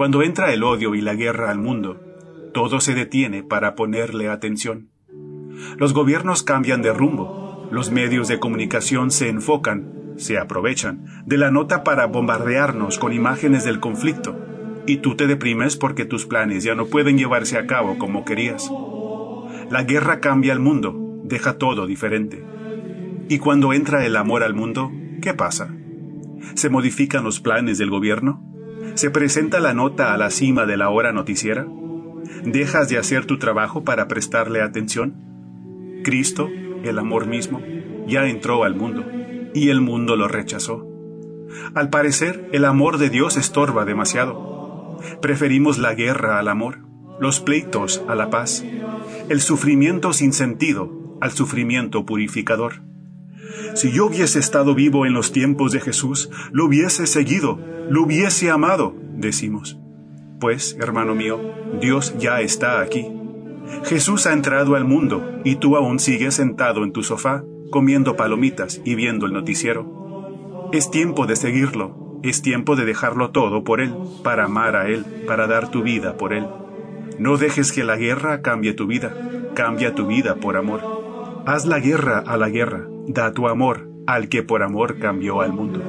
Cuando entra el odio y la guerra al mundo, todo se detiene para ponerle atención. Los gobiernos cambian de rumbo, los medios de comunicación se enfocan, se aprovechan de la nota para bombardearnos con imágenes del conflicto, y tú te deprimes porque tus planes ya no pueden llevarse a cabo como querías. La guerra cambia el mundo, deja todo diferente. Y cuando entra el amor al mundo, ¿qué pasa? ¿Se modifican los planes del gobierno? ¿Se presenta la nota a la cima de la hora noticiera? ¿Dejas de hacer tu trabajo para prestarle atención? Cristo, el amor mismo, ya entró al mundo y el mundo lo rechazó. Al parecer, el amor de Dios estorba demasiado. Preferimos la guerra al amor, los pleitos a la paz, el sufrimiento sin sentido al sufrimiento purificador. Si yo hubiese estado vivo en los tiempos de Jesús, lo hubiese seguido, lo hubiese amado, decimos. Pues, hermano mío, Dios ya está aquí. Jesús ha entrado al mundo y tú aún sigues sentado en tu sofá, comiendo palomitas y viendo el noticiero. Es tiempo de seguirlo, es tiempo de dejarlo todo por Él, para amar a Él, para dar tu vida por Él. No dejes que la guerra cambie tu vida, cambia tu vida por amor. Haz la guerra a la guerra, da tu amor al que por amor cambió al mundo.